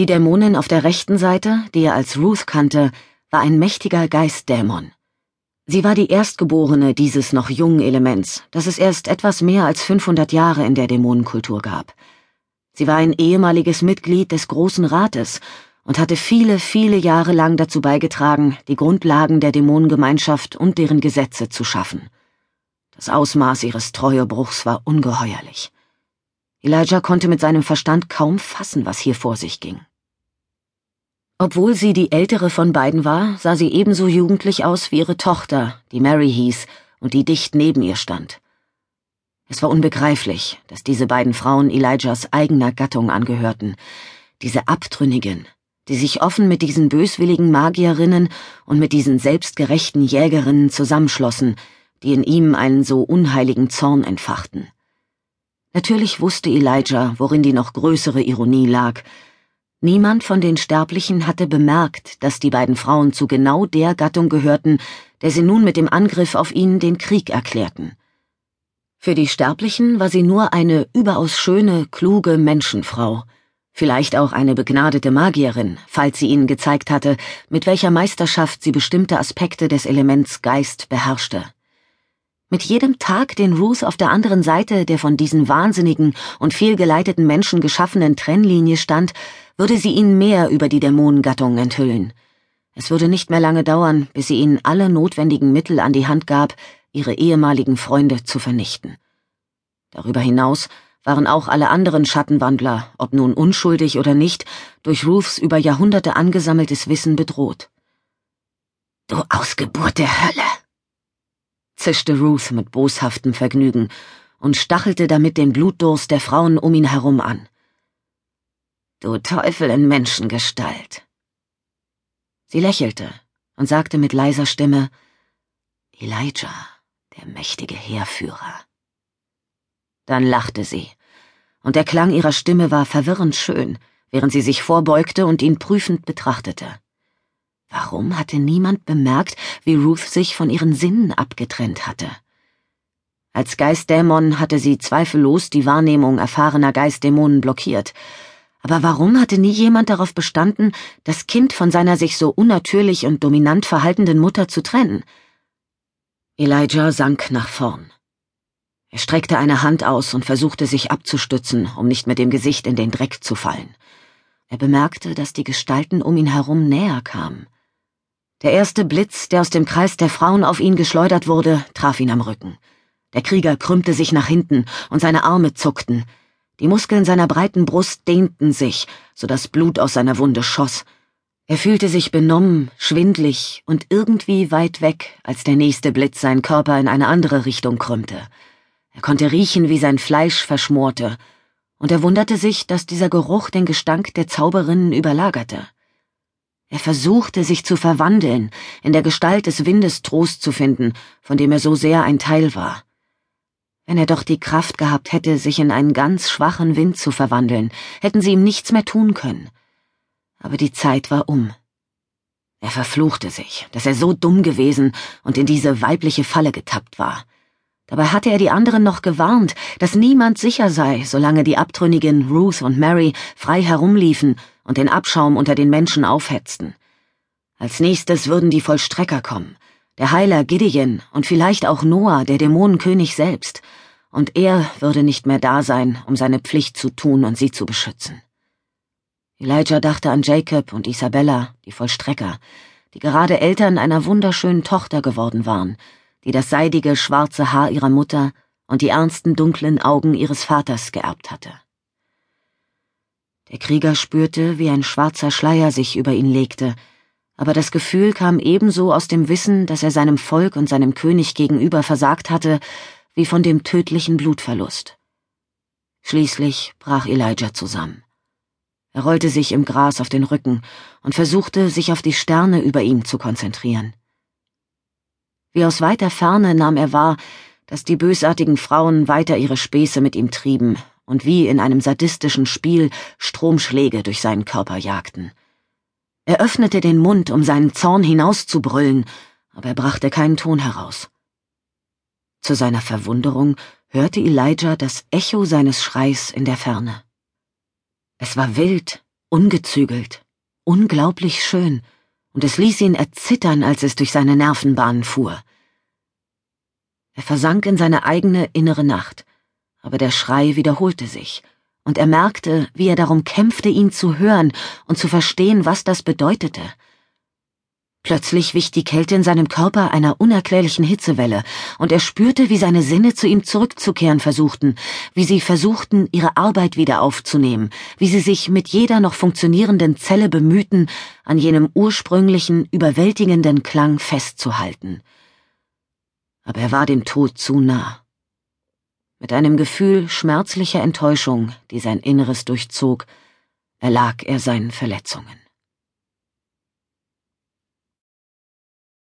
Die Dämonin auf der rechten Seite, die er als Ruth kannte, war ein mächtiger Geistdämon. Sie war die Erstgeborene dieses noch jungen Elements, das es erst etwas mehr als 500 Jahre in der Dämonenkultur gab. Sie war ein ehemaliges Mitglied des Großen Rates und hatte viele, viele Jahre lang dazu beigetragen, die Grundlagen der Dämonengemeinschaft und deren Gesetze zu schaffen. Das Ausmaß ihres Treuebruchs war ungeheuerlich. Elijah konnte mit seinem Verstand kaum fassen, was hier vor sich ging. Obwohl sie die ältere von beiden war, sah sie ebenso jugendlich aus wie ihre Tochter, die Mary hieß und die dicht neben ihr stand. Es war unbegreiflich, dass diese beiden Frauen Elijahs eigener Gattung angehörten, diese Abtrünnigen, die sich offen mit diesen böswilligen Magierinnen und mit diesen selbstgerechten Jägerinnen zusammenschlossen, die in ihm einen so unheiligen Zorn entfachten. Natürlich wusste Elijah, worin die noch größere Ironie lag, Niemand von den Sterblichen hatte bemerkt, dass die beiden Frauen zu genau der Gattung gehörten, der sie nun mit dem Angriff auf ihn den Krieg erklärten. Für die Sterblichen war sie nur eine überaus schöne, kluge Menschenfrau, vielleicht auch eine begnadete Magierin, falls sie ihnen gezeigt hatte, mit welcher Meisterschaft sie bestimmte Aspekte des Elements Geist beherrschte. Mit jedem Tag, den Ruth auf der anderen Seite der von diesen wahnsinnigen und fehlgeleiteten Menschen geschaffenen Trennlinie stand, würde sie ihn mehr über die Dämonengattung enthüllen. Es würde nicht mehr lange dauern, bis sie ihnen alle notwendigen Mittel an die Hand gab, ihre ehemaligen Freunde zu vernichten. Darüber hinaus waren auch alle anderen Schattenwandler, ob nun unschuldig oder nicht, durch Ruths über Jahrhunderte angesammeltes Wissen bedroht. Du Ausgeburt der Hölle! Zischte Ruth mit boshaftem Vergnügen und stachelte damit den Blutdurst der Frauen um ihn herum an. Du Teufel in Menschengestalt. Sie lächelte und sagte mit leiser Stimme Elijah, der mächtige Heerführer. Dann lachte sie, und der Klang ihrer Stimme war verwirrend schön, während sie sich vorbeugte und ihn prüfend betrachtete. Warum hatte niemand bemerkt, wie Ruth sich von ihren Sinnen abgetrennt hatte? Als Geistdämon hatte sie zweifellos die Wahrnehmung erfahrener Geistdämonen blockiert. Aber warum hatte nie jemand darauf bestanden, das Kind von seiner sich so unnatürlich und dominant verhaltenden Mutter zu trennen? Elijah sank nach vorn. Er streckte eine Hand aus und versuchte sich abzustützen, um nicht mit dem Gesicht in den Dreck zu fallen. Er bemerkte, dass die Gestalten um ihn herum näher kamen. Der erste Blitz, der aus dem Kreis der Frauen auf ihn geschleudert wurde, traf ihn am Rücken. Der Krieger krümmte sich nach hinten und seine Arme zuckten. Die Muskeln seiner breiten Brust dehnten sich, so dass Blut aus seiner Wunde schoss. Er fühlte sich benommen, schwindlig und irgendwie weit weg, als der nächste Blitz seinen Körper in eine andere Richtung krümmte. Er konnte riechen, wie sein Fleisch verschmorte, und er wunderte sich, dass dieser Geruch den Gestank der Zauberinnen überlagerte. Er versuchte, sich zu verwandeln, in der Gestalt des Windes Trost zu finden, von dem er so sehr ein Teil war. Wenn er doch die Kraft gehabt hätte, sich in einen ganz schwachen Wind zu verwandeln, hätten sie ihm nichts mehr tun können. Aber die Zeit war um. Er verfluchte sich, dass er so dumm gewesen und in diese weibliche Falle getappt war. Dabei hatte er die anderen noch gewarnt, dass niemand sicher sei, solange die Abtrünnigen Ruth und Mary frei herumliefen und den Abschaum unter den Menschen aufhetzten. Als nächstes würden die Vollstrecker kommen, der Heiler Gideon und vielleicht auch Noah, der Dämonenkönig selbst, und er würde nicht mehr da sein, um seine Pflicht zu tun und sie zu beschützen. Elijah dachte an Jacob und Isabella, die Vollstrecker, die gerade Eltern einer wunderschönen Tochter geworden waren, die das seidige schwarze Haar ihrer Mutter und die ernsten dunklen Augen ihres Vaters geerbt hatte. Der Krieger spürte, wie ein schwarzer Schleier sich über ihn legte, aber das Gefühl kam ebenso aus dem Wissen, dass er seinem Volk und seinem König gegenüber versagt hatte, wie von dem tödlichen Blutverlust. Schließlich brach Elijah zusammen. Er rollte sich im Gras auf den Rücken und versuchte, sich auf die Sterne über ihm zu konzentrieren. Wie aus weiter Ferne nahm er wahr, dass die bösartigen Frauen weiter ihre Späße mit ihm trieben und wie in einem sadistischen Spiel Stromschläge durch seinen Körper jagten. Er öffnete den Mund, um seinen Zorn hinauszubrüllen, aber er brachte keinen Ton heraus. Zu seiner Verwunderung hörte Elijah das Echo seines Schreis in der Ferne. Es war wild, ungezügelt, unglaublich schön, und es ließ ihn erzittern, als es durch seine Nervenbahnen fuhr. Er versank in seine eigene innere Nacht, aber der Schrei wiederholte sich, und er merkte, wie er darum kämpfte, ihn zu hören und zu verstehen, was das bedeutete. Plötzlich wich die Kälte in seinem Körper einer unerklärlichen Hitzewelle, und er spürte, wie seine Sinne zu ihm zurückzukehren versuchten, wie sie versuchten, ihre Arbeit wieder aufzunehmen, wie sie sich mit jeder noch funktionierenden Zelle bemühten, an jenem ursprünglichen, überwältigenden Klang festzuhalten. Aber er war dem Tod zu nah. Mit einem Gefühl schmerzlicher Enttäuschung, die sein Inneres durchzog, erlag er seinen Verletzungen.